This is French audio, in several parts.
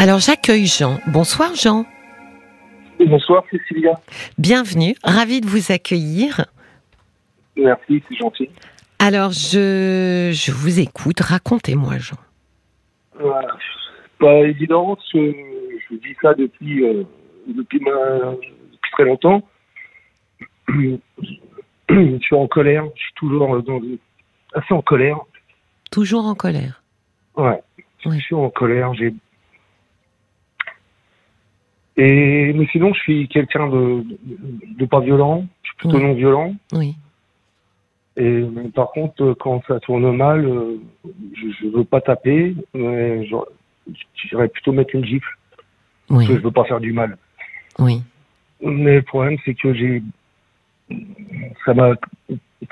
Alors j'accueille Jean. Bonsoir Jean. Bonsoir Cécilia. Bienvenue, ravi de vous accueillir. Merci, c'est gentil. Alors je, je vous écoute, racontez-moi Jean. Voilà. Pas évident, je, je dis ça depuis, euh, depuis, ma- depuis très longtemps. je suis en colère, je suis toujours dans, assez en colère. Toujours en colère. Ouais. Je suis en colère, j'ai. Et mais sinon, je suis quelqu'un de, de, de pas violent. Je suis plutôt Oui. non violent. Oui. Et par contre, quand ça tourne mal, euh, je, je veux pas taper, mais j'irais plutôt mettre une gifle Oui. parce que je veux pas faire du mal. Oui. Mais le problème, c'est que j'ai, ça m'a,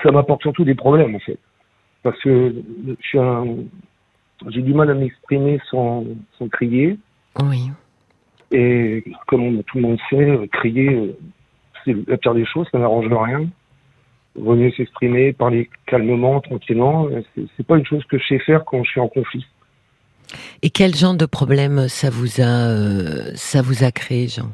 ça m'apporte surtout des problèmes en fait, parce que je suis un, j'ai du mal à m'exprimer sans, sans crier. Oui. Et comme on- tout le monde sait, euh, crier, euh, c'est la pire des choses, ça n'arrange rien. Vaut mieux s'exprimer, parler calmement, tranquillement. C'est, pas une chose que je sais faire quand je suis en conflit. Et quel genre de problème ça vous a euh, ça vous a créé Jean?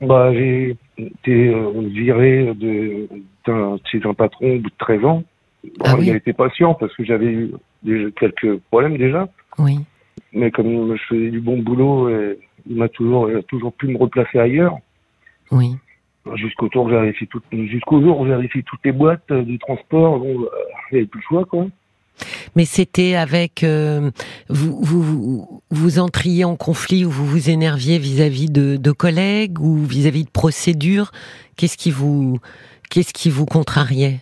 Bah, j'ai été euh, viré de, d'un, chez un patron au bout de 13 ans. Bon, Ah oui. Il a été patient parce que j'avais eu déjà quelques problèmes déjà. Oui. Mais comme je faisais du bon boulot, euh, il m'a toujours, il a toujours pu me replacer ailleurs. Oui. Jusqu'au jour où j'ai vérifié toutes, jusqu'au jour où j'ai toutes les boîtes euh, du transport, bon, bah, n'y avait plus le choix, quoi. Mais c'était avec euh, vous, vous vous entriez en conflit ou vous vous énerviez vis-à-vis de, de collègues ou vis-à-vis de procédures? Qu'est-ce qui vous qu'est-ce qui vous contrariait?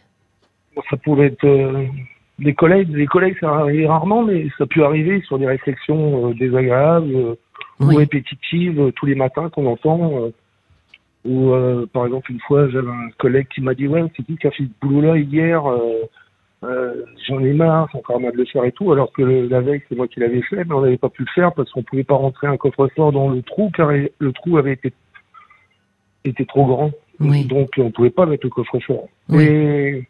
Ça pouvait être euh, des collègues, des collègues, ça arrive rarement, mais ça peut arriver sur des réflexions euh, désagréables euh, ou Oui. répétitives euh, tous les matins qu'on entend. euh, ou euh, par exemple une fois, j'avais un collègue qui m'a dit ouais, c'est qui qui a fait ce boulot-là hier euh, euh, J'en ai marre, c'est encore mal de le faire et tout, alors que le- la veille c'est moi qui l'avais fait, mais on n'avait pas pu le faire parce qu'on pouvait pas rentrer un coffre-fort dans le trou car le trou avait été était trop grand. Oui. Donc on pouvait pas mettre le coffre-fort. Oui. Et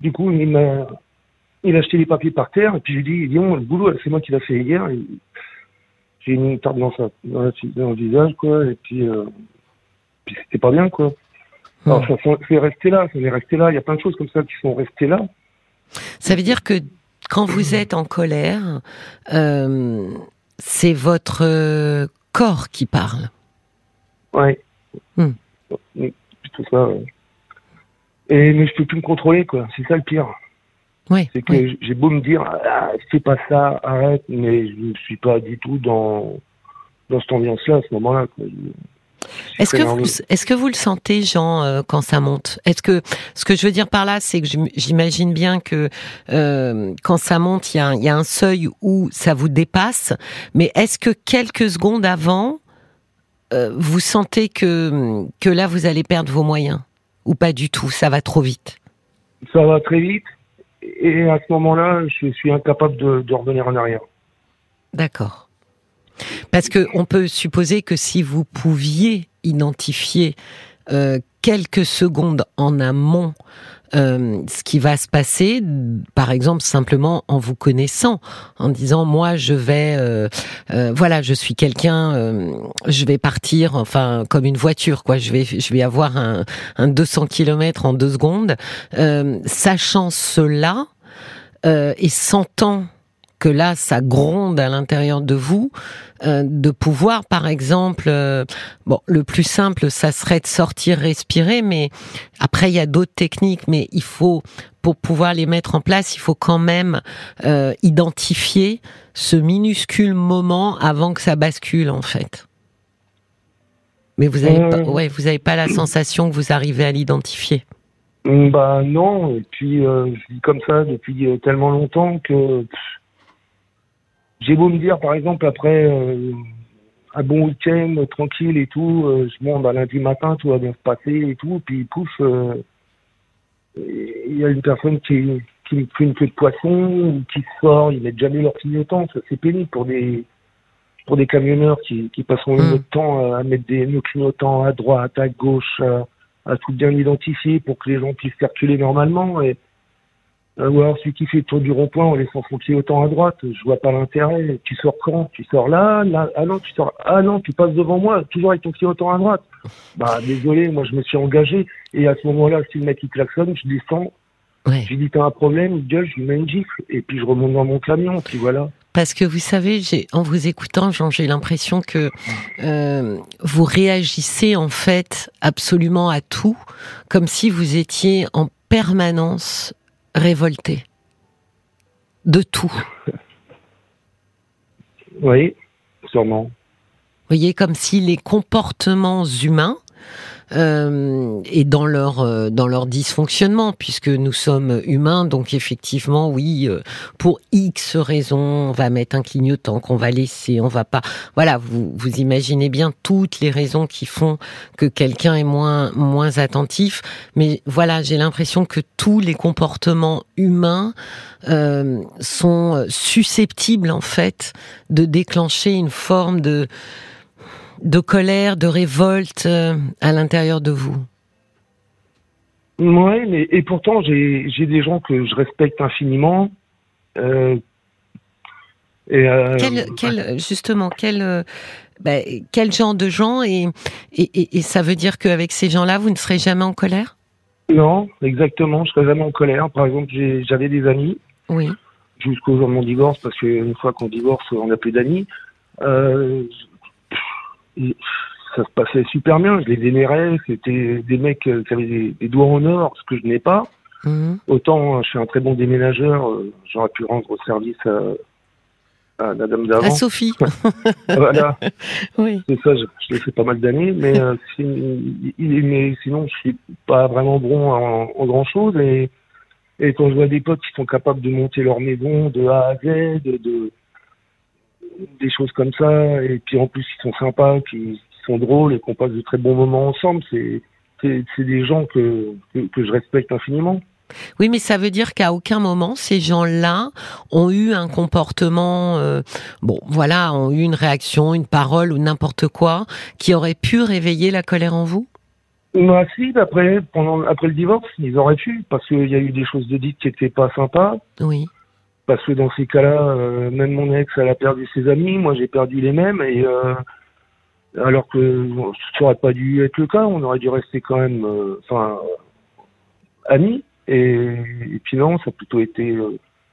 du coup, il m'a il a jeté les papiers par terre et puis je lui dis le boulot, c'est moi qui l'ai fait hier. Et J'ai mis une tarte dans, sa, dans, la- dans le visage, quoi, et puis, euh, puis c'était pas bien, quoi. Alors, ça, ça- c'est resté là, ça est resté là. Il y a plein de choses comme ça qui sont restées là. Ça veut dire que quand vous êtes en colère, euh, c'est votre euh, corps qui parle. Ouais. Hmm. Mm, Tout ça. ouais. Et, mais je peux plus me contrôler, quoi. C'est ça le pire. Oui. C'est que oui. j'ai beau me dire, ah, fais pas ça, arrête, mais je ne suis pas du tout dans, dans cette ambiance-là à ce moment-là. Est-ce que vous, est-ce que vous le sentez, Jean, euh, quand ça monte? Est-ce que ce que je veux dire par là, c'est que j'im- j'imagine bien que euh, quand ça monte, il y, a un- il y a un seuil où ça vous dépasse. Mais est-ce que quelques secondes avant, euh, vous sentez que que là vous allez perdre vos moyens? Ou pas du tout? Ça va trop vite? Ça va très vite. Et à ce moment-là, je suis incapable de, revenir en arrière. D'accord. Parce que on peut supposer que si vous pouviez identifier euh, quelques secondes en amont euh, ce qui va se passer, par exemple simplement en vous connaissant, en disant moi je vais, euh, euh, voilà, je suis quelqu'un, euh, je vais partir, enfin comme une voiture quoi, je vais, je vais avoir un, un 200 km en deux secondes, euh, sachant cela et sentant que là, ça gronde à l'intérieur de vous, euh, de pouvoir, par exemple, euh, bon, le plus simple, ça serait de sortir, respirer, mais après, il y a d'autres techniques, mais il faut, pour pouvoir les mettre en place, il faut quand même euh, identifier ce minuscule moment avant que ça bascule, en fait. Mais vous avez Euh. pas, ouais, vous avez pas la sensation que vous arrivez à l'identifier. Bah non, et puis euh, je vis comme ça depuis tellement longtemps que pff, j'ai beau me dire, par exemple, après euh, un bon week-end tranquille et tout, euh, je bon, bah, lundi matin tout va bien se passer et tout, puis pouf, euh, il y a une personne qui, qui me fait une queue de poisson ou qui sort, ils mettent jamais leur clignotant, ça c'est pénible pour des pour des camionneurs qui, qui passeront Mm. notre temps euh, à mettre des nos clignotants à droite, à gauche, à, à tout bien identifier pour que les gens puissent circuler normalement. Et, ou alors celui qui fait le tour du rond-point en laissant son autant à droite, je vois pas l'intérêt. Tu sors quand? Tu sors là, là, ah non, tu sors, ah non, tu passes devant moi, toujours avec ton autant à droite. Bah désolé, moi je me suis engagé et à ce moment-là, si le mec il klaxonne, je descends, Ouais. je lui dis t'as un problème, il gueule, je lui mets une gifle et puis je remonte dans mon camion, puis voilà. Parce que vous savez, en vous écoutant, Jean, j'ai l'impression que euh, vous réagissez en fait absolument à tout, comme si vous étiez en permanence révolté de tout. Oui, sûrement. Vous voyez, comme si les comportements humains euh, et dans leur euh, dans leur dysfonctionnement, puisque nous sommes humains, donc effectivement, oui, euh, pour X raisons, on va mettre un clignotant qu'on va laisser, on va pas. Voilà, vous vous imaginez bien toutes les raisons qui font que quelqu'un est moins moins attentif. Mais voilà, j'ai l'impression que tous les comportements humains euh, sont susceptibles en fait de déclencher une forme de de colère, de révolte euh, à l'intérieur de vous. Ouais, mais et pourtant j'ai des gens que je respecte infiniment. Euh, et euh, Quel, quel, justement, quel, ben, quel genre de gens et, et, et, et ça veut dire qu'avec ces gens-là, vous ne serez jamais en colère? Non, exactement. Je serais jamais en colère. Par exemple, j'avais des amis Oui. jusqu'au jour de mon divorce, parce qu'une fois qu'on divorce, on n'a plus d'amis. Euh, et ça se passait super bien. Je les vénérais. C'était des mecs euh, qui avaient des, des doigts en or, ce que je n'ai pas. Mhm. Autant euh, je suis un très bon déménageur, euh, j'aurais pu rendre service à, à la dame À d'avant. Sophie. voilà, oui. c'est ça. Je, je l'ai fait pas mal d'années, mais, euh, si- il- mais sinon je suis pas vraiment bon en, en grand chose. Et, et quand je vois des potes qui sont capables de monter leur maison de A à Z, de, de- des choses comme ça, et puis en plus ils sont sympas, qui, sont drôles et qu'on passe de très bons moments ensemble, c'est c'est des gens que, que que je respecte infiniment. Oui, mais ça veut dire qu'à aucun moment, ces gens-là ont eu un comportement, euh, bon, voilà, ont eu une réaction, une parole ou n'importe quoi qui aurait pu réveiller la colère en vous? Bah si, après, pendant, après le divorce, ils auraient pu, parce qu'il y a eu des choses de dites qui étaient pas sympas, Oui. Parce que dans ces cas-là, euh, même mon ex, elle a perdu ses amis, moi j'ai perdu les mêmes, et euh, alors que ça aurait pas dû être le cas, on aurait dû rester quand même, euh, enfin, amis, et, puis non, ça a plutôt été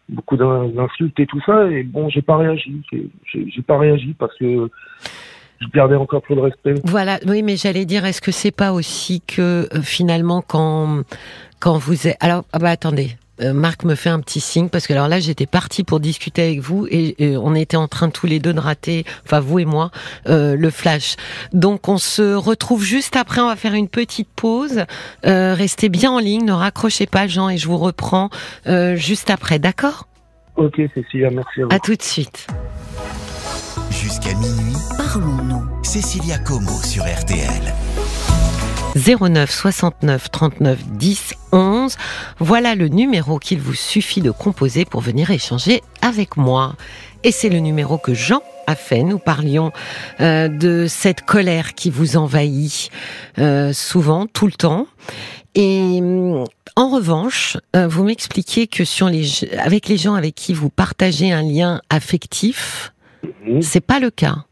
beaucoup d'in- d'insultes et tout ça, et bon, j'ai pas réagi, j'ai- pas réagi parce que je gardais encore trop de respect. Voilà, oui, mais j'allais dire, est-ce que c'est pas aussi que finalement quand quand vous êtes, alors ah bah attendez, euh, Marc me fait un petit signe parce que alors là j'étais partie pour discuter avec vous et, et on était en train tous les deux de rater, enfin vous et moi, euh, le flash. Donc on se retrouve juste après, on va faire une petite pause. Euh, restez bien en ligne, ne raccrochez pas Jean et je vous reprends euh, juste après, d'accord? Ok, Cécilia, merci à vous. À tout de suite. Jusqu'à minuit, Parlons-nous. Cécilia Como sur RTL. 09 69 39 10 11. Voilà le numéro qu'il vous suffit de composer pour venir échanger avec moi. Et c'est le numéro que Jean a fait. Nous parlions euh, de cette colère qui vous envahit euh, souvent, tout le temps. Et hum, en revanche, euh, vous m'expliquiez que sur les, avec les gens avec qui vous partagez un lien affectif, Mhm. c'est pas le cas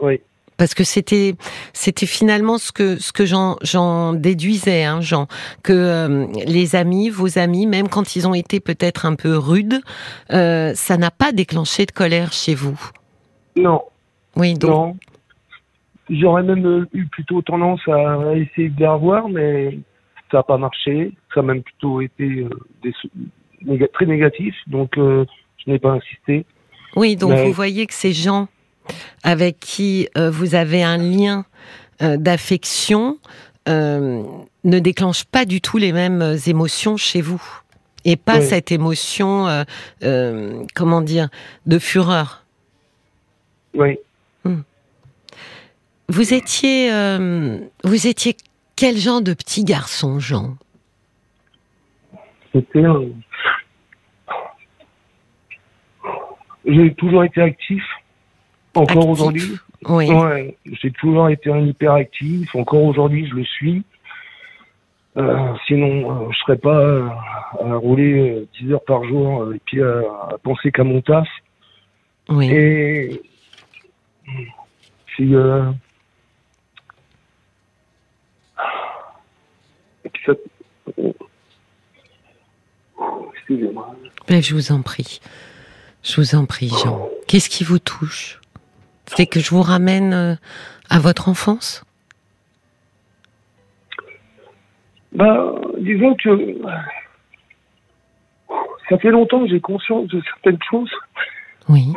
Oui. Parce que c'était c'était finalement ce que ce que j'en j'en déduisais hein, Jean que euh, les amis vos amis même quand ils ont été peut-être un peu rudes euh, ça n'a pas déclenché de colère chez vous Non, oui donc non. J'aurais même euh, eu plutôt tendance à essayer de les revoir, mais ça n'a pas marché. Ça a même plutôt été des, très négatif, donc je n'ai pas insisté. oui donc Mais- vous voyez que ces gens avec qui euh, vous avez un lien euh, d'affection euh, ne déclenchent pas du tout les mêmes émotions chez vous et pas Oui. cette émotion comment dire de fureur Oui. Vous étiez, vous étiez quel genre de petit garçon, Jean? C'était. un- J'ai toujours été actif. Encore aujourd'hui. Oui. Ouais, j'ai toujours été un hyperactif. Encore aujourd'hui, je le suis. Euh, sinon, euh, je serais pas euh, à rouler euh, 10 heures par jour euh, et puis à, à penser qu'à mon taf. Oui. Et puis, euh, et puis ça... Excusez-moi. Ben, je vous en prie. Je vous en prie, Jean. Qu'est-ce qui vous touche? C'est que je vous ramène euh, à votre enfance? Bah, disons que ça fait longtemps que j'ai conscience de certaines choses. Oui.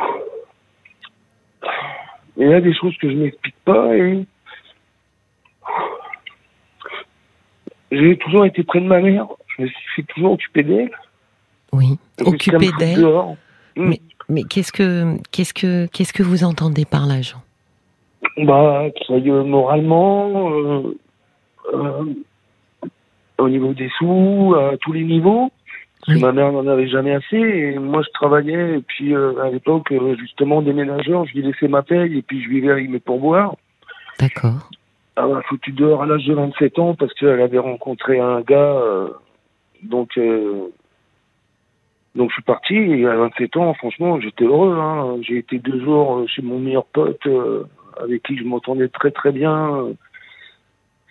Et il y a des choses que je m'explique pas et j'ai toujours été près de ma mère. Je me suis toujours occupé d'elle. Oui. Occupé d'elle. dehors. Mm. Mais, qu'est-ce que qu'est-ce que qu'est-ce que vous entendez par là, Jean Bah, aille moralement, euh, euh, au niveau des sous, à tous les niveaux. Oui. ma mère n'en avait jamais assez et moi je travaillais et puis euh, à l'époque justement déménageur, je lui laissais ma paye et puis je vivais avec mes pourboires. D'accord. Elle m'a foutu dehors à l'âge de 27 ans parce qu'elle avait rencontré un gars. donc, euh, donc je suis parti et à 27 ans, franchement, j'étais heureux. Hein. J'ai été deux jours euh, chez mon meilleur pote euh, avec qui je m'entendais très très bien.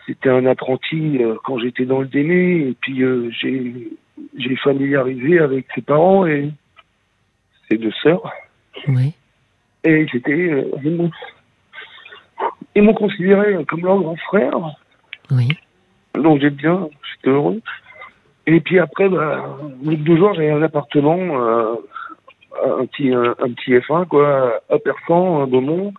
C'était un apprenti euh, quand j'étais dans le démé et puis euh, j'ai j'ai familiarisé avec ses parents et ses deux sœurs. Oui. Et c'était euh, ils m'ont- ils m'ont considéré comme leur grand frère. Oui. Donc j'étais bien, j'étais heureux. Et puis après, bah, au bout de deux jours, j'avais un appartement, euh, un petit un, un petit F1 quoi, à Persan, à Beaumont.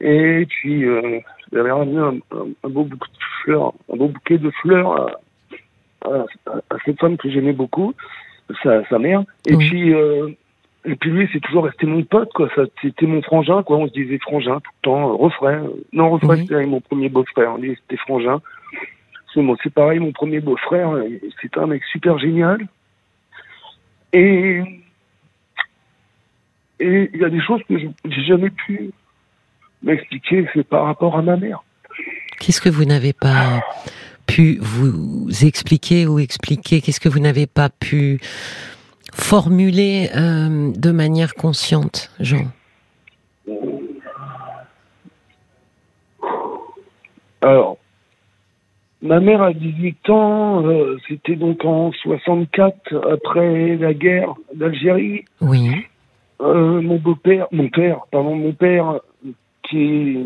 Et puis euh, j'avais ramené un, un, un beau bouquet de fleurs, un beau bouquet de fleurs à, à, à cette femme que j'aimais beaucoup, sa, sa mère. Et Oui. puis euh, et puis lui, c'est toujours resté mon pote quoi. Ça, c'était mon frangin quoi. On se disait frangin tout le temps, euh, refrain. Non, refrain, Oui. c'était avec mon premier beau-frère. Lui, c'était frangin. C'est c'est pareil, mon premier beau-frère, euh, c'était un mec super génial. Et et il y a des choses que je- j'ai jamais pu m'expliquer, c'est par rapport à ma mère. Qu'est-ce que vous n'avez pas pu vous expliquer ou expliquer? Qu'est-ce que vous n'avez pas pu formuler euh, de manière consciente, Jean? Alors, ma mère a 18 ans, euh, c'était donc en 64, après la guerre d'Algérie. Oui. Euh, mon beau-père, mon père, pardon, mon père, qui,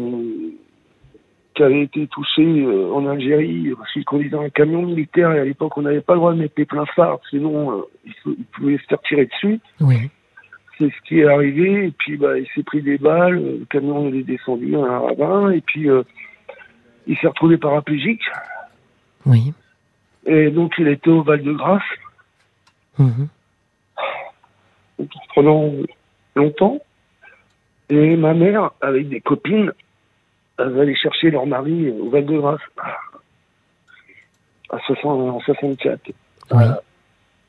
qui avait été touché euh, en Algérie parce qu'il conduisait un camion militaire et à l'époque on n'avait pas le droit de mettre les pleins phares, sinon euh, il, pouvait se faire tirer dessus. Oui. C'est ce qui est arrivé et puis bah il s'est pris des balles, le camion il est descendu à un ravin et puis euh, il s'est retrouvé paraplégique Oui. et donc il était au Val-de-Grâce Mhm. pendant longtemps. Et ma mère, avec des copines, elles allaient chercher leur mari au Val-de-Grâce, à 60, en 64. Oui. Euh,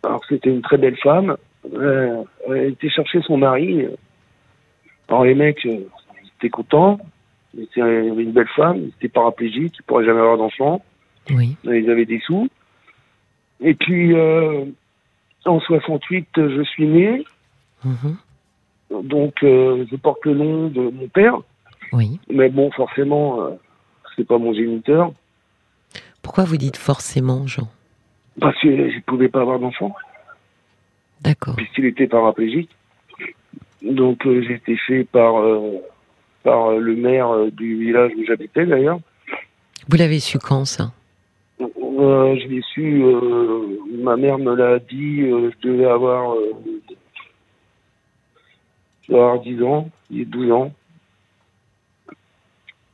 alors c'était une très belle femme. Euh, elle était chercher son mari. Alors les mecs, euh, ils étaient contents. Il était- il y avait une belle femme, il était paraplégique, il ne pourrait jamais avoir d'enfant. Oui. Ils avaient des sous. Et puis, euh, en 68, je suis né. Mhm. Donc, euh, je porte le nom de mon père. Oui. Mais bon, forcément, euh, c'est pas mon géniteur. Pourquoi vous dites forcément, Jean? Parce que je pouvais pas avoir d'enfant, D'accord. puisqu'il était paraplégique. Donc, euh, j'ai été fait par, par le maire du village où j'habitais, d'ailleurs. Vous l'avez su quand, ça? Euh, je l'ai su, euh, ma mère me l'a dit, euh, je devais avoir, euh, je devais avoir 10 ans, il est 12 ans.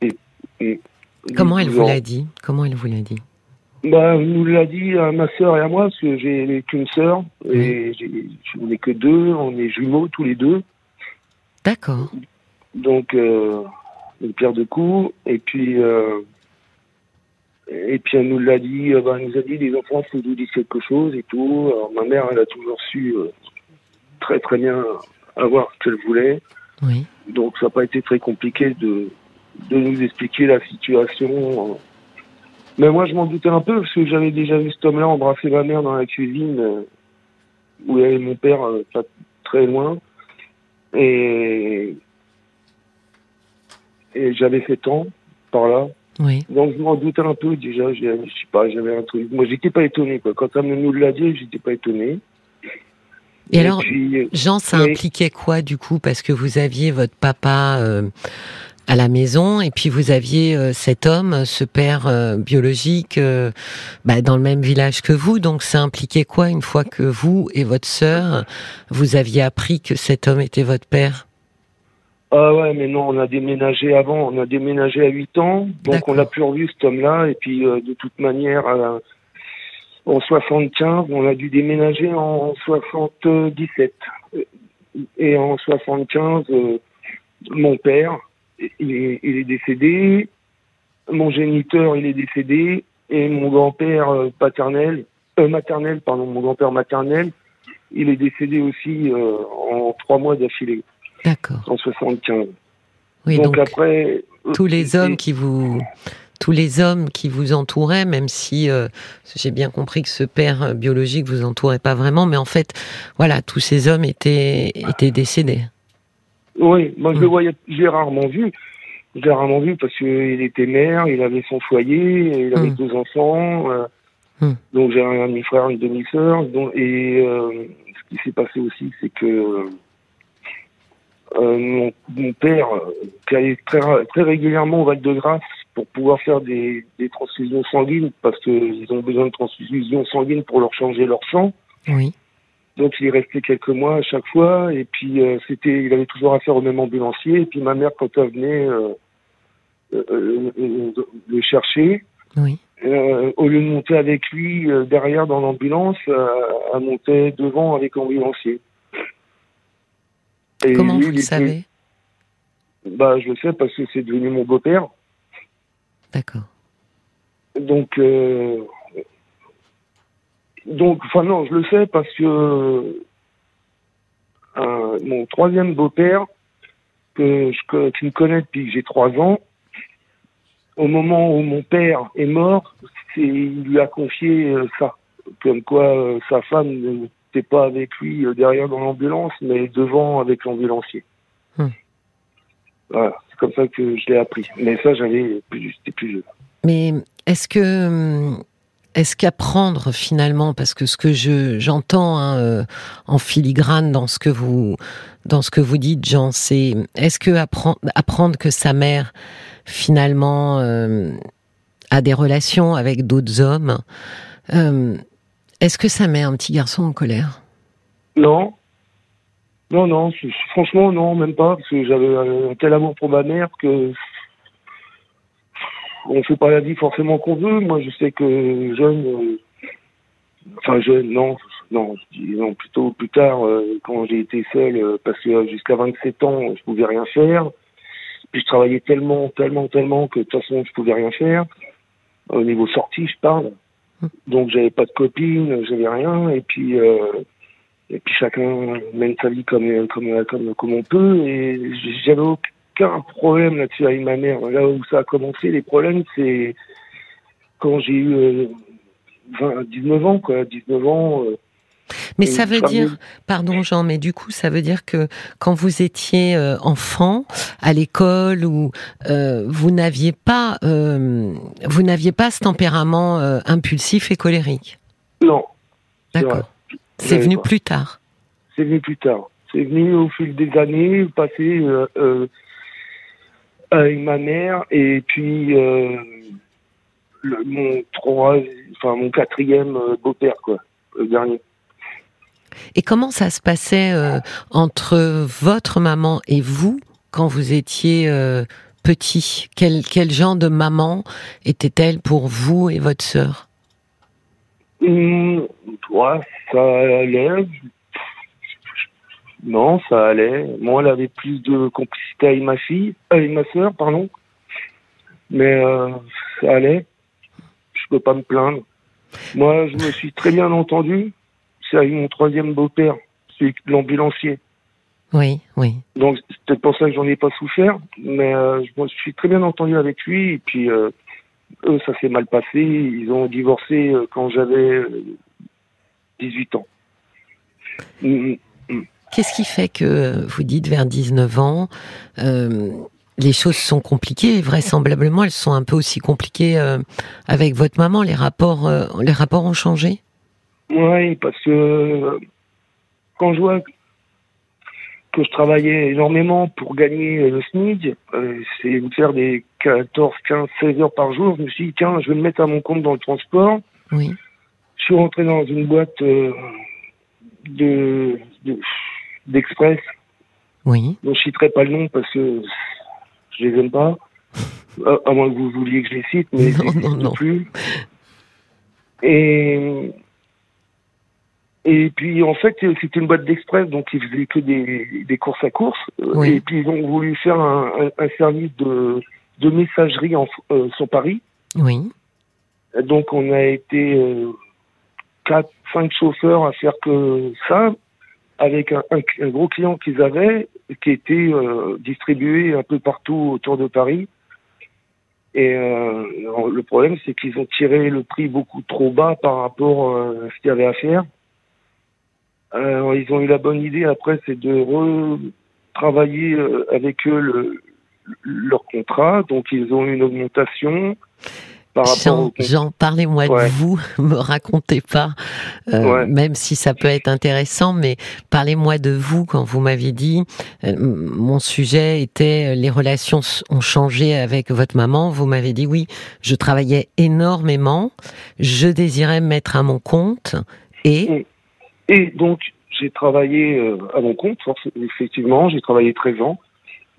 Et, et- Comment elle 12 vous ans. l'a dit? Comment elle vous l'a dit? Bah, elle nous l'a dit à ma sœur et à moi, parce que j'ai qu'une sœur, et on n'est que deux, on est jumeaux tous les deux. D'accord. Donc, une pierre de coups. Et puis, euh, et puis elle nous l'a dit, euh, bah, elle nous a dit, les enfants, faut nous dire quelque chose et tout. Alors, ma mère, elle a toujours su euh, très très bien avoir ce qu'elle voulait. Oui. Donc, ça n'a pas été très compliqué de, de nous expliquer la situation. Mais moi, je m'en doutais un peu parce que j'avais déjà vu cet homme-là embrasser ma mère dans la cuisine euh, où il y avait mon père euh, pas très loin. Et, et j'avais 7 ans par là. Oui. Donc je m'en doutais un peu déjà. Je sais pas, j'avais un truc. Moi, j'étais pas étonné. Quoi. Quand elle nous l'a dit, j'étais pas étonné. Et alors, puis, euh, Jean, ça impliquait quoi du coup? Parce que vous aviez votre papa euh, à la maison et puis vous aviez euh, cet homme, ce père euh, biologique, euh, bah, dans le même village que vous. Donc ça impliquait quoi une fois que vous et votre sœur, vous aviez appris que cet homme était votre père? Ah ouais, mais non, on a déménagé avant, on a déménagé à 8 ans, donc on l'a plus revu cet homme-là, et puis euh, de toute manière, à- en 75, on a dû déménager en 77. Et en 75, euh, mon père, il est, il est décédé, mon géniteur, il est décédé, et mon grand-père euh, paternel, euh, maternel, pardon, mon grand-père maternel, il est décédé aussi euh, en trois mois d'affilée. En 75. Oui, donc, donc, après, tous les hommes qui vous tous les hommes qui vous entouraient, même si euh, j'ai bien compris que ce père euh, biologique vous entourait pas vraiment, mais en fait, voilà, tous ces hommes étaient étaient décédés. Oui, moi je le Mm. voyais, j'ai rarement vu. Je l'ai rarement vu parce qu'il était maire, il avait son foyer, il avait Mm. deux enfants. euh, Mm. Donc j'ai un demi-frère, une demi-sœur. Et euh, ce qui s'est passé aussi, c'est que euh, mon, mon père, euh, qui allait très, régulièrement au Val-de-Grâce pour pouvoir faire des, des transfusions sanguines, parce qu'ils ont besoin de transfusions sanguines pour leur changer leur sang. Oui. Donc il est resté quelques mois à chaque fois et puis euh, c'était il avait toujours affaire au même ambulancier et puis ma mère quand elle venait euh, le chercher Oui. au lieu de monter avec lui derrière dans l'ambulance elle montait devant avec l'ambulancier. Et Comment lui, vous le savez? Bah je le sais parce que c'est devenu mon beau-père. D'accord. Donc, euh, donc, enfin non, je le sais parce que euh, mon troisième beau-père, que je, qui me connaît depuis que j'ai trois ans, au moment où mon père est mort, il lui a confié euh, ça, comme quoi euh, sa femme n'était pas avec lui euh, derrière dans l'ambulance, mais devant avec l'ambulancier. Hmm. Voilà, c'est comme ça que je l'ai appris. Mais ça, j'avais plus, j'étais plus jeune. Mais est-ce que hum, est-ce qu'apprendre finalement, parce que ce que je j'entends hein, euh, en filigrane dans ce que vous dans ce que vous dites, Jean, c'est est-ce que apprendre, apprendre que sa mère finalement euh, a des relations avec d'autres hommes, euh, est-ce que ça met un petit garçon en colère? Non. Non, non, franchement, non, même pas, parce que j'avais un tel amour pour ma mère que on fait pas la vie forcément qu'on veut. Moi, je sais que jeune, euh, enfin jeune, non, non, plutôt plus tard, euh, quand j'ai été seul, euh, parce que jusqu'à 27 ans, je pouvais rien faire. Puis je travaillais tellement, tellement, tellement que de toute façon, je pouvais rien faire. Au niveau sortie, je parle. Donc j'avais pas de copine, j'avais rien. Et puis euh, et puis chacun mène sa vie comme comme comme comme on peut. Et j'avais aucun problème là-dessus avec ma mère. Là où ça a commencé, les problèmes, c'est quand j'ai eu euh, 20, 19 ans, quoi. 19 ans. euh, Mais ça veut dire, pardon Jean, mais du coup, ça veut dire que quand vous étiez euh, enfant à l'école ou euh, vous n'aviez pas, euh, vous n'aviez pas ce tempérament euh, impulsif et colérique. non. D'accord. C'est venu pas. plus tard. c'est venu plus tard. C'est venu au fil des années, passé euh, avec ma mère et puis le- mon trois, enfin mon quatrième beau-père, quoi, le dernier. Et comment ça se passait euh, entre votre maman et vous quand vous étiez euh, petit? Quel, quel genre de maman était-elle pour vous et votre sœur? Ouais, ça allait. Non, ça allait. Moi, elle avait plus de complicité avec ma fille, avec ma sœur, pardon. Mais euh, ça allait. Je peux pas me plaindre. Moi, je me suis très bien entendu. C'est avec mon troisième beau-père, c'est l'ambulancier. Oui, oui. Donc c'est peut-être pour ça que j'en ai pas souffert, mais euh, je me suis très bien entendu avec lui et puis euh, eux, ça s'est mal passé. Ils ont divorcé euh, quand j'avais 18 ans. Mm, mm, mm. Qu'est-ce qui fait que vous dites vers 19 ans, euh, les choses sont compliquées? Vraisemblablement elles sont un peu aussi compliquées avec votre maman. Les rapports, les rapports ont changé? Oui, parce que quand je vois que je travaillais énormément pour gagner le SMIC, c'est me faire des 14, 15, 16 heures par jour. Je me suis dit, tiens, je vais me mettre à mon compte dans le transport. Oui. Je suis rentré dans une boîte de, d'Express. Oui. Donc je citerai pas le nom parce que je les aime pas. À, moins que vous vouliez que je les cite, mais non, non, plus. Et et puis en fait c'était une boîte d'express donc ils faisaient que des, des courses à course et puis ils ont voulu faire un, un, service de, de messagerie en, euh, sur Paris. Oui. Donc on a été euh, quatre, cinq chauffeurs à faire que ça, avec un, un, gros client qu'ils avaient, qui était euh, distribué un peu partout autour de Paris. Et euh, le problème, c'est qu'ils ont tiré le prix beaucoup trop bas par rapport euh, à ce qu'il y avait à faire. Alors, ils ont eu la bonne idée, après, c'est de retravailler euh, avec eux le, leur contrat. Donc, ils ont eu une augmentation. Jean, Jean parlez-moi de vous, me racontez pas, euh, même si ça peut être intéressant, mais parlez-moi de vous quand vous m'aviez dit, euh, mon sujet était euh, les relations ont changé avec votre maman, vous m'avez dit oui, je travaillais énormément, je désirais me mettre à mon compte et... Et, donc j'ai travaillé à mon compte, effectivement, j'ai travaillé 13 ans,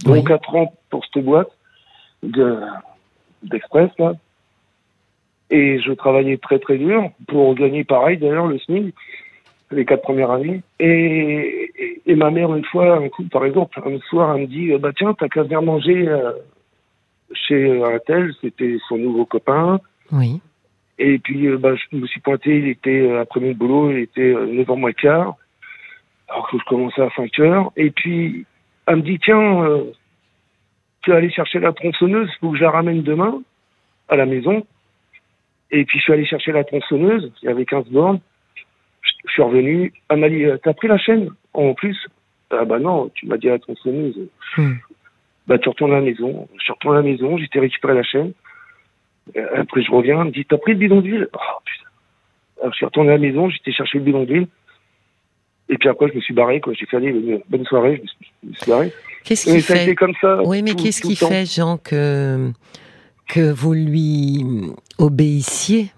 donc 4 ans pour cette boîte d'Express, là, et je travaillais très très dur pour gagner pareil d'ailleurs le SMIC les quatre premières années. Et, et, ma mère une fois, un coup par exemple, un soir, elle me dit bah tiens t'as qu'à venir manger euh, chez un tel, c'était son nouveau copain. Oui. Et puis euh, bah, je me suis pointé, il était euh, après mon boulot, il était 9h moins quart, alors que je commençais à 5 heures. Et puis elle me dit tiens tu vas aller chercher la tronçonneuse, faut que je la ramène demain à la maison. Et puis je suis allé chercher la tronçonneuse, il y avait 15 bornes. Je suis revenu, elle m'a dit, t'as pris la chaîne en plus? Ah bah non, tu m'as dit la tronçonneuse. Hmm. Bah tu retournes à la maison. Je suis retourné à la maison, j'étais récupéré la chaîne. Euh, après je reviens, elle me dit, t'as pris le bidon d'huile? Oh, putain. Alors je suis retourné à la maison, j'étais chercher le bidon d'huile. Et puis après, je me suis barré, quoi. J'ai fait aller, bonne soirée, je me suis, barré. Qu'est-ce qui fait... comme ça. Oui, mais qu'est-ce qui fait, Jean, que que vous lui obéissiez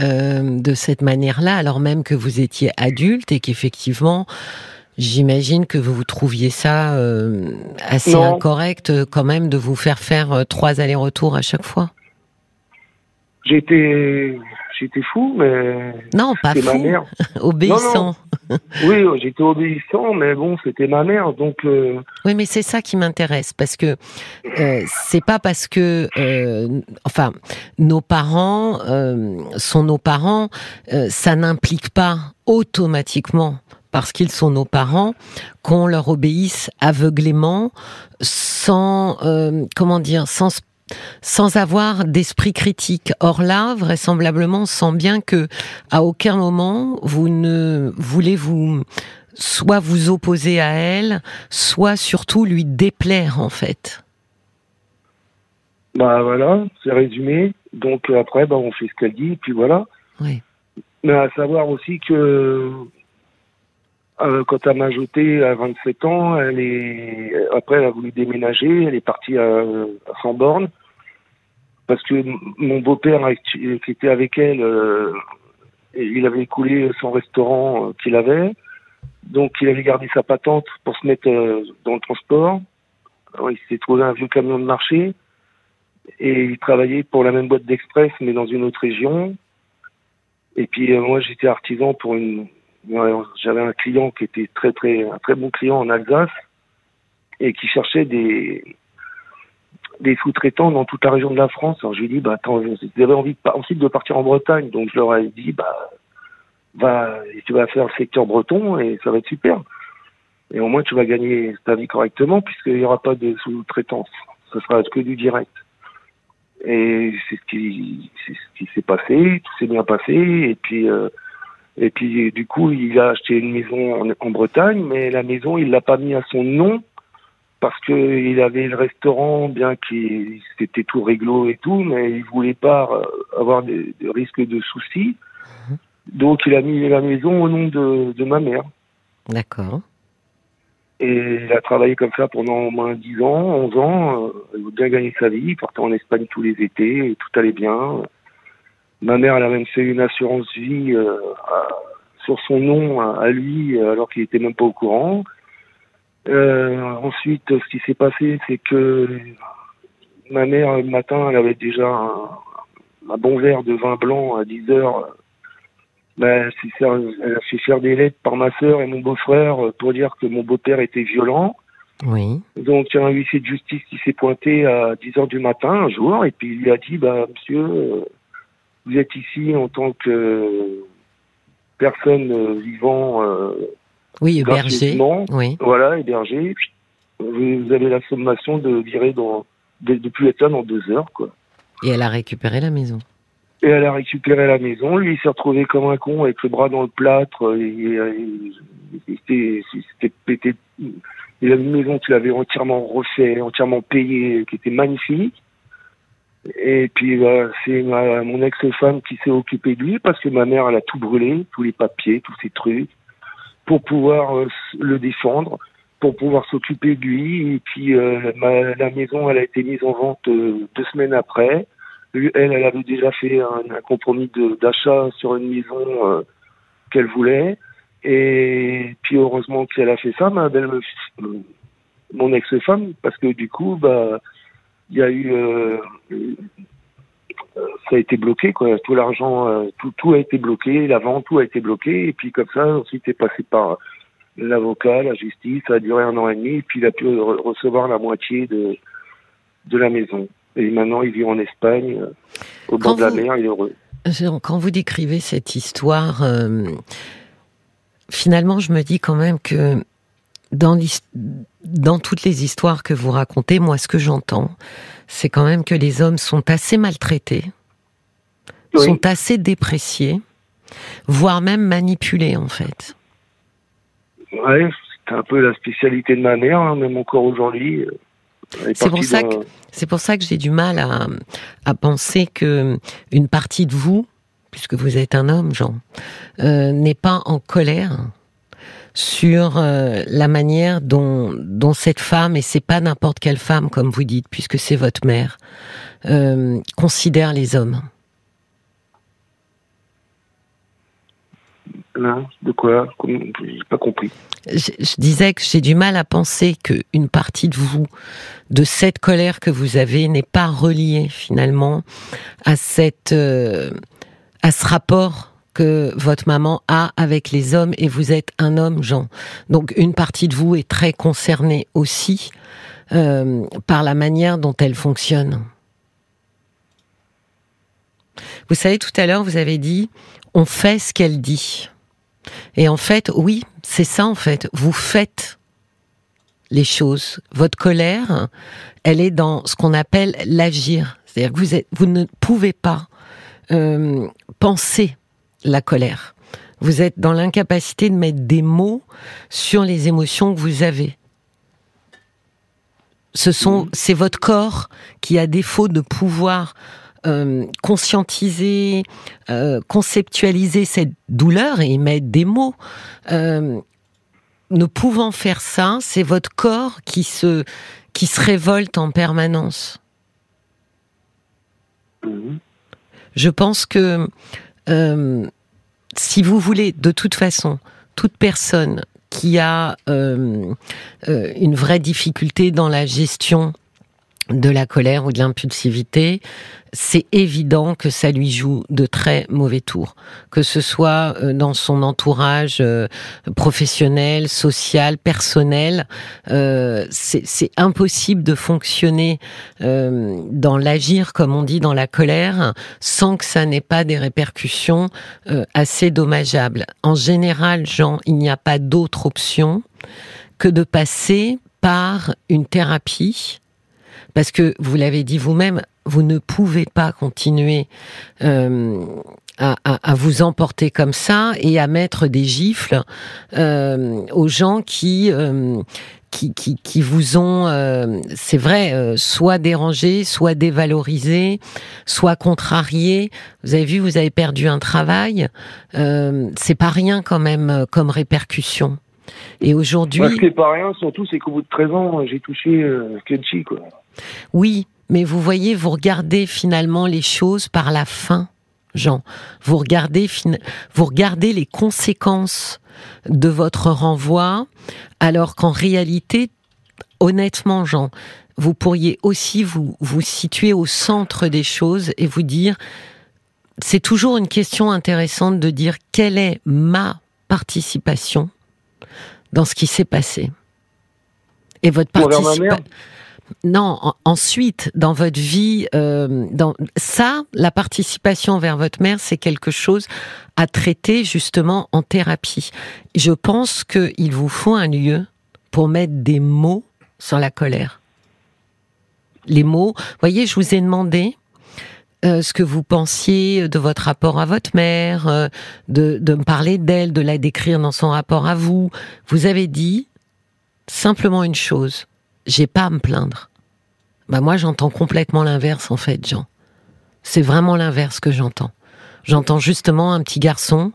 euh, de cette manière-là, alors même que vous étiez adulte et qu'effectivement, j'imagine que vous vous trouviez ça euh, assez incorrect euh, quand même de vous faire faire trois allers-retours à chaque fois? J'étais j'étais fou, mais. Non, pas fou. Ma mère. Obéissant. oui, j'étais obéissant, mais bon, c'était ma mère, donc. Euh, oui, mais c'est ça qui m'intéresse, parce que euh, c'est pas parce que, euh, enfin, nos parents sont nos parents, ça n'implique pas automatiquement parce qu'ils sont nos parents, qu'on leur obéisse aveuglément, sans, comment dire, sans sans avoir d'esprit critique. Or là, vraisemblablement, on sent bien que à aucun moment vous ne voulez vous soit vous opposer à elle, soit surtout lui déplaire en fait. Bah voilà, c'est résumé. Donc euh, après, bah, on fait ce qu'elle dit, puis voilà. Oui. Mais à savoir aussi que euh, quand elle m'a ajouté à 27 ans, elle est après elle a voulu déménager, elle est partie à, à 100 bornes parce que mon beau-père qui était avec elle, euh, il avait écoulé son restaurant euh, qu'il avait, donc il avait gardé sa patente pour se mettre euh, dans le transport. Il s'est trouvé un vieux camion de marché et il travaillait pour la même boîte d'express mais dans une autre région. Et puis moi j'étais artisan pour une, j'avais un client qui était très très un très bon client en Alsace et qui cherchait des des sous-traitants dans toute la région de la France. Alors je lui ai dit, bah attends, j'avais envie de, ensuite de partir en Bretagne, donc je leur ai dit, bah va, tu vas faire le secteur breton et ça va être super. Et au moins tu vas gagner ta vie correctement puisqu'il n'y aura pas de sous-traitance. Ce sera que du direct. Et c'est ce qui, ce qui s'est passé. Tout s'est bien passé. Et puis, euh, et puis, du coup, il a acheté une maison en, en Bretagne, mais la maison, il l'a pas mis à son nom parce que il avait le restaurant, bien qu'il c'était tout réglo et tout, mais il voulait pas euh, avoir des, des risques de soucis. Donc, il a mis la maison au nom de, de ma mère. D'accord. Et il a travaillé comme ça pendant au moins 10 ans, 11 ans. Euh, il a bien gagné sa vie. Il partait en Espagne tous les étés et tout allait bien. Ma mère, elle a même fait une assurance vie euh, à- sur son nom à, à lui, alors qu'il était même pas au courant. Euh, ensuite, ce qui s'est passé, c'est que ma mère, le matin, elle avait déjà un, un bon verre de vin blanc à 10 heures. Ben, elle, s'est fait faire des lettres par ma sœur et mon beau-frère pour dire que mon beau-père était violent. Oui. Donc, il y a un huissier de justice qui s'est pointé à 10 heures du matin un jour et puis il lui a dit, bah, monsieur, vous êtes ici en tant que personne euh, vivant, euh, Oui, hébergé. Oui. voilà, hébergé. Vous, avez la sommation de virer dans, de, de plus être là dans deux heures, quoi. Et elle a récupéré la maison. Et elle a récupéré la maison. Lui, il s'est retrouvé comme un con avec le bras dans le plâtre. Il s'était- pété. Il avait une maison qu'il avait entièrement refait, entièrement payée, qui était magnifique. Et puis, bah, c'est mon ex-femme qui s'est occupée de lui parce que ma mère, elle a tout brûlé, tous les papiers, tous ces trucs, pour pouvoir euh, le défendre, pour pouvoir s'occuper de lui. Et puis, euh, ma- la maison, elle a été mise en vente euh, deux semaines après. Elle, elle avait déjà fait un, un compromis d'achat sur une maison qu'elle voulait. Et puis heureusement qu'elle a fait ça, ma belle, mon ex-femme, parce que du coup, bah, il y a eu, euh, ça a été bloqué, quoi. Tout l'argent, euh, tout, tout a été bloqué, la vente, tout a été bloqué. Et puis comme ça, ensuite, c'est passé par l'avocat, la justice. Ça a duré un an et demi. Et puis il a pu re- recevoir la moitié de de la maison. Et maintenant, il vit en Espagne, euh, au bord de la vous- mer, il est heureux. Quand vous décrivez cette histoire, euh, finalement, je me dis quand même que dans, dans toutes les histoires que vous racontez, moi, ce que j'entends, c'est quand même que les hommes sont assez maltraités, Oui. sont assez dépréciés, voire même manipulés, en fait. Ouais, c'était un peu la spécialité de ma mère, hein, même encore aujourd'hui. euh, C'est pour ça C'est pour ça que j'ai du mal à, à penser que une partie de vous, puisque vous êtes un homme, Jean, euh, n'est pas en colère sur euh, la manière dont, dont cette femme, et c'est pas n'importe quelle femme, comme vous dites, puisque c'est votre mère, euh, considère les hommes. De quoi? J'ai pas compris. Je, je disais que j'ai du mal à penser qu'une partie de vous, de cette colère que vous avez, n'est pas reliée finalement à cette, euh, à ce rapport que votre maman a avec les hommes et vous êtes un homme, Jean. Donc une partie de vous est très concernée aussi euh, par la manière dont elle fonctionne. Vous savez, tout à l'heure, vous avez dit, on fait ce qu'elle dit. Et en fait, oui, c'est ça en fait. Vous faites les choses. Votre colère, elle est dans ce qu'on appelle l'agir. C'est-à-dire que vous, vous ne pouvez pas euh, penser la colère. Vous êtes dans l'incapacité de mettre des mots sur les émotions que vous avez. Ce sont, c'est votre corps qui, à défaut de pouvoir euh, conscientiser, euh, conceptualiser cette douleur et y mettre des mots. Euh, ne pouvant faire ça, c'est votre corps qui se, qui se révolte en permanence. Mhm. Je pense que euh, si vous voulez, de toute façon, toute personne qui a euh, euh, une vraie difficulté dans la gestion de la colère ou de l'impulsivité, c'est évident que ça lui joue de très mauvais tours, que ce soit euh, dans son entourage euh, professionnel, social, personnel. Euh, c'est impossible de fonctionner euh, dans l'agir, comme on dit, dans la colère, sans que ça n'ait pas des répercussions euh, assez dommageables. En général, Jean, il n'y a pas d'autre option que de passer par une thérapie parce que vous l'avez dit vous-même, Vous ne pouvez pas continuer euh, à, à- à vous emporter comme ça et à mettre des gifles euh, aux gens qui, euh, qui, qui, qui vous ont, euh, c'est vrai, euh, soit dérangé, soit dévalorisé, soit contrarié. Vous avez vu, vous avez perdu un travail. Euh, c'est pas rien quand même comme répercussion. Et aujourd'hui, Moi, ce qui est pas rien, surtout, c'est qu'au bout de 13 ans, j'ai touché Kenchi, quoi. Oui, mais vous voyez, vous regardez finalement les choses par la fin, Jean. Vous regardez, vous regardez les conséquences de votre renvoi, alors qu'en réalité, honnêtement, Jean, vous pourriez aussi vous, vous situer au centre des choses et vous dire, c'est toujours une question intéressante de dire quelle est ma participation dans ce qui s'est passé. Et votre participation. Non, en- ensuite, dans votre vie, euh, dans ça, la participation vers votre mère, c'est quelque chose à traiter justement en thérapie. Je pense qu'il vous faut un lieu pour mettre des mots sur la colère. Les mots, voyez, je vous ai demandé euh, ce que vous pensiez de votre rapport à votre mère, euh, de, de me parler d'elle, de la décrire dans son rapport à vous. Vous avez dit simplement une chose j'ai pas à me plaindre. Bah moi j'entends complètement l'inverse en fait, Jean. C'est vraiment l'inverse que j'entends. J'entends justement un petit garçon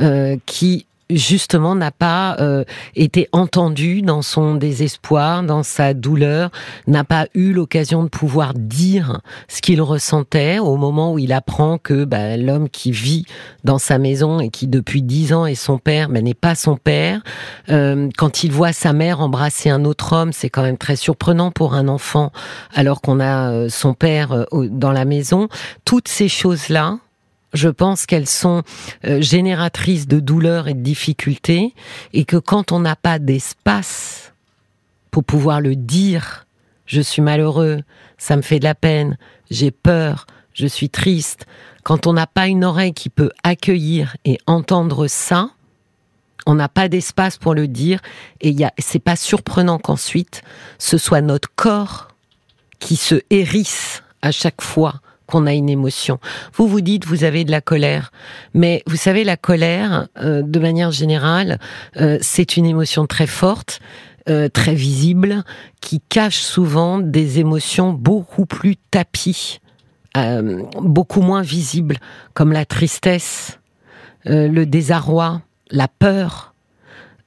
euh, qui justement n'a pas euh, été entendu dans son désespoir, dans sa douleur, n'a pas eu l'occasion de pouvoir dire ce qu'il ressentait au moment où il apprend que bah, l'homme qui vit dans sa maison et qui depuis dix ans est son père, mais n'est pas son père. Euh, quand il voit sa mère embrasser un autre homme, c'est quand même très surprenant pour un enfant, alors qu'on a euh, son père euh, dans la maison. Toutes ces choses-là, je pense qu'elles sont euh, génératrices de douleur et de difficultés, et que quand on n'a pas d'espace pour pouvoir le dire, je suis malheureux, ça me fait de la peine, j'ai peur, je suis triste, quand on n'a pas une oreille qui peut accueillir et entendre ça, on n'a pas d'espace pour le dire, et c'est pas surprenant qu'ensuite ce soit notre corps qui se hérisse à chaque fois qu'on a une émotion. Vous vous dites vous avez de la colère, mais vous savez la colère, euh, de manière générale, euh, c'est une émotion très forte, euh, très visible, qui cache souvent des émotions beaucoup plus tapies, beaucoup moins visibles, comme la tristesse, le désarroi, la peur.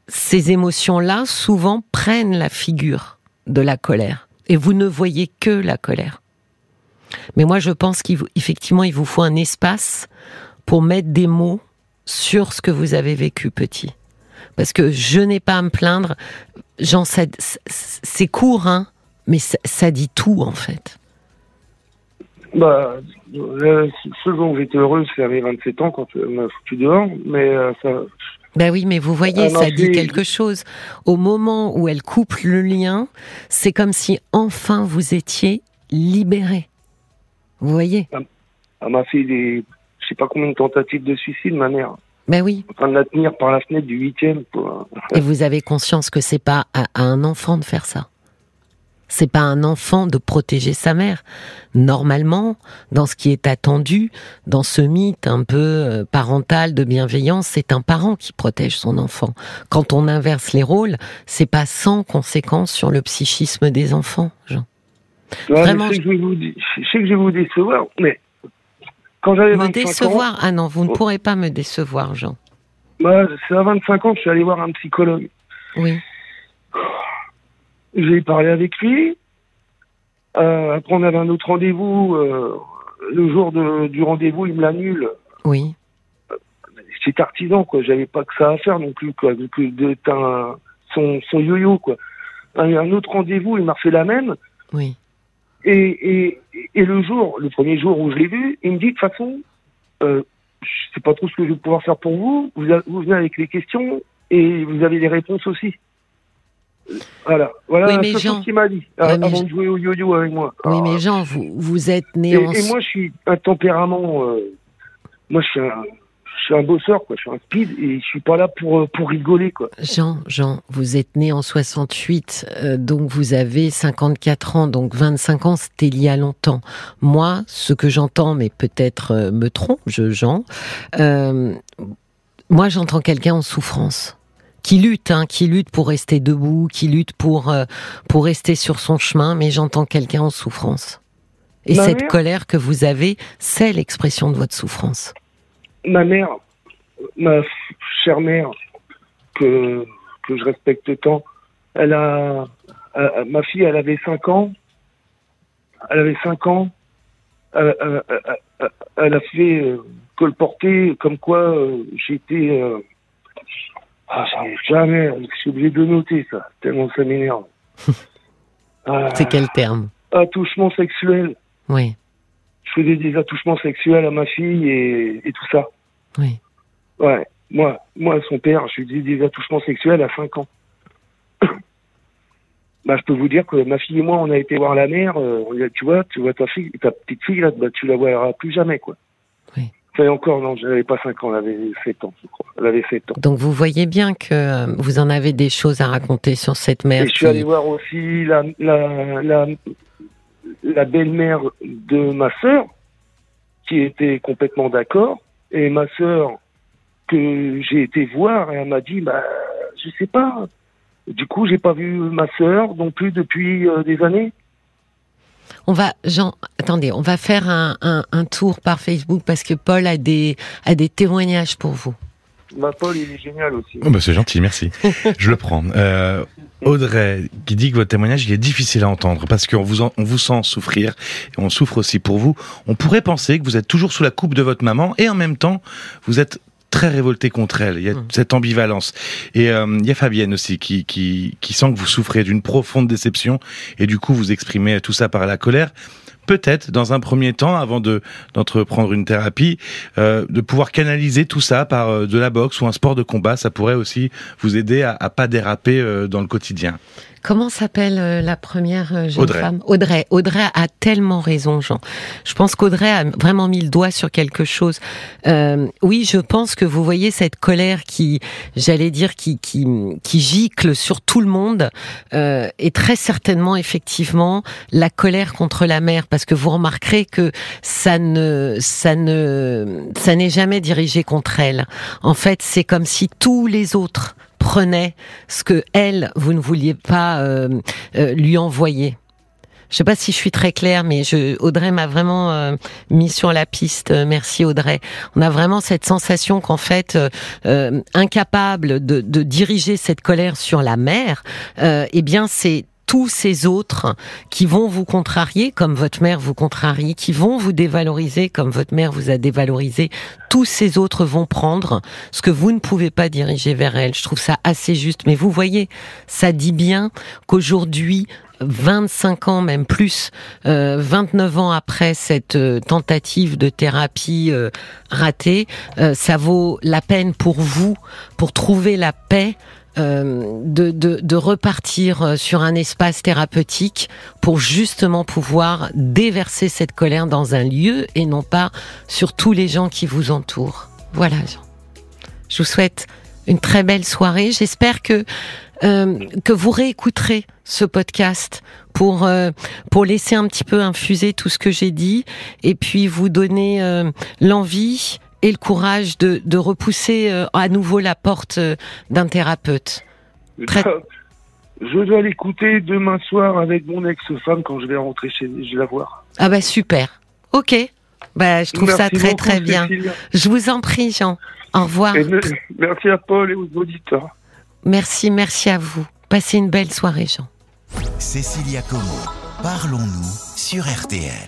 Ces émotions-là souvent prennent la figure de la colère, et vous ne voyez que la colère. Mais moi, je pense qu'effectivement, il vous faut un espace pour mettre des mots sur ce que vous avez vécu petit. Parce que je n'ai pas à me plaindre. C'est court, hein, mais ça, ça dit tout, en fait. Bah, euh, ce où j'étais heureux, c'est à mes 27 ans quand elle m'a foutu dehors, mais euh, ça, Ben oui, mais vous voyez, Ah ça dit quelque chose. Au moment où elle coupe le lien, c'est comme si enfin vous étiez libéré. Vous voyez elle m'a fait des, je sais pas combien de tentatives de suicide, ma mère, Ben oui. en train de la tenir par la fenêtre du huitième. Et vous avez conscience que c'est pas à, à un enfant de faire ça. C'est pas à un enfant de protéger sa mère. Normalement, dans ce qui est attendu, dans ce mythe un peu euh, parental de bienveillance, c'est un parent qui protège son enfant. Quand on inverse les rôles, c'est pas sans conséquence sur le psychisme des enfants, Jean. Ouais, Vraiment, je sais que je vais vous, dé- je sais que je vais vous décevoir, mais quand j'avais Me 25 ans, décevoir Ah non, vous ne Oh. pourrez pas me décevoir, Jean. bah, c'est à 25 ans que je suis allé voir un psychologue. Oui, J'ai parlé avec lui. Euh, après, on avait un autre rendez-vous. euh, le jour de- du rendez-vous, il me l'annule. oui, J'étais artisan, quoi. J'avais pas que ça à faire non plus, quoi. Que un, son, son yo-yo, quoi. Un, un autre rendez-vous, il m'a fait la même. oui. Et, et, et le jour, le premier jour où je l'ai vu, il me dit de toute façon, euh, je sais pas trop ce que je vais pouvoir faire pour vous. Vous, a- vous venez avec les questions et vous avez les réponses aussi. Voilà, voilà Oui, Jean- chose qu'il m'a dit Ouais, euh, avant de jouer au yo-yo avec moi. Oui, Ah, mais Jean, vous, vous êtes né et, en... et moi, je suis un tempérament. euh, moi, je suis un, je suis un bosseur, quoi. Je suis un speed et je suis pas là pour, euh, pour rigoler, quoi. Jean, Jean, vous êtes né en 68, euh, donc vous avez 54 ans, donc 25 ans, c'était il y a longtemps. Moi, ce que j'entends, mais peut-être euh, me trompe, je, Jean, euh, moi j'entends quelqu'un en souffrance. Qui lutte, hein, qui lutte pour rester debout, qui lutte pour euh, pour rester sur son chemin, mais j'entends quelqu'un en souffrance. Et Ma cette mère colère que vous avez, c'est l'expression de votre souffrance. Ma mère, ma chère mère, que, que je respecte tant, elle a, euh, ma fille, elle avait 5 ans. Elle avait 5 ans. Elle, elle- a fait euh, colporter comme quoi euh, j'étais. euh, ah, j'arrive jamais. Je suis obligé de noter ça, tellement ça m'énerve. C'est quel terme? Attouchement sexuel. Oui, Je faisais des attouchements sexuels à ma fille et, et tout ça. Oui. Ouais, moi, moi, son père, je lui dis des attouchements sexuels à 5 ans. bah, je peux vous dire que ma fille et moi, on a été voir la mère. euh, on lui a dit, tu vois, tu vois ta fille, ta petite fille là, bah, tu la verras plus jamais, quoi. Oui. Enfin, encore, non, elle n'avait pas 5 ans, elle avait 7 ans, je crois. Elle avait 7 ans. Donc vous voyez bien que euh, vous en avez des choses à raconter sur cette mère. Et je suis allé voir aussi la, la, la, la belle-mère de ma sœur, qui était complètement d'accord. Et ma sœur, que j'ai été voir, elle m'a dit, bah, je sais pas. Du coup, j'ai pas vu ma sœur non plus depuis euh, des années. On va, Jean, attendez, on va faire un, un- un tour par Facebook parce que Paul a des, a des témoignages pour vous. Ma Paul, il est génial aussi. Oh bah c'est gentil, merci. Je le prends. Euh, Audrey, qui dit que votre témoignage il est difficile à entendre parce qu'on vous, en- on vous sent souffrir et on souffre aussi pour vous. On pourrait penser que vous êtes toujours sous la coupe de votre maman et en même temps vous êtes très révolté contre elle. Il y a Mm. cette ambivalence. Et euh, il y a Fabienne aussi qui, qui, qui sent que vous souffrez d'une profonde déception et du coup vous exprimez tout ça par la colère. Peut-être, dans un premier temps, avant de d'entreprendre une thérapie, euh, de pouvoir canaliser tout ça par euh, de la boxe ou un sport de combat, ça pourrait aussi vous aider à, à pas déraper euh, dans le quotidien. Comment s'appelle euh, la première euh, jeune Audrey. femme? Audrey. Audrey a tellement raison, Jean. Je pense qu'Audrey a vraiment mis le doigt sur quelque chose. Euh, oui, je pense que vous voyez cette colère qui, j'allais dire, qui, qui, qui gicle sur tout le monde, euh, et très certainement, effectivement, la colère contre la mère, parce que vous remarquerez que ça ne, ça ne, ça n'est jamais dirigé contre elle. En fait, c'est comme si tous les autres prenaient ce que elle, vous ne vouliez pas euh, euh, lui envoyer. Je sais pas si je suis très claire, mais je, Audrey m'a vraiment euh, mis sur la piste. Euh, Merci Audrey. On a vraiment cette sensation qu'en fait, incapable de, de diriger cette colère sur la mère, eh bien c'est tous ces autres qui vont vous contrarier comme votre mère vous contrarie, qui vont vous dévaloriser comme votre mère vous a dévalorisé, tous ces autres vont prendre ce que vous ne pouvez pas diriger vers elle. Je trouve ça assez juste. Mais vous voyez, ça dit bien qu'aujourd'hui, 25 ans, même plus, euh, 29 ans après cette euh, tentative de thérapie euh, ratée, euh, ça vaut la peine pour vous, pour trouver la paix, euh, de, de, de repartir euh, sur un espace thérapeutique pour justement pouvoir déverser cette colère dans un lieu et non pas sur tous les gens qui vous entourent. Voilà, Jean. Je vous souhaite une très belle soirée. J'espère que euh, que vous réécouterez ce podcast pour euh, pour laisser un petit peu infuser tout ce que j'ai dit et puis vous donner euh, l'envie et le courage de, de repousser euh, à nouveau la porte euh, d'un thérapeute. Très- Je dois l'écouter demain soir avec mon ex-femme quand je vais rentrer chez je vais la voir. Ah bah super. Ok. Bah je trouve ça très beaucoup, très bien. Je vous en prie Jean. Au revoir. Et me- merci à Paul et aux auditeurs. Merci, merci à vous. Passez une belle soirée Jean. Cécilia Como, parlons-nous sur RTL.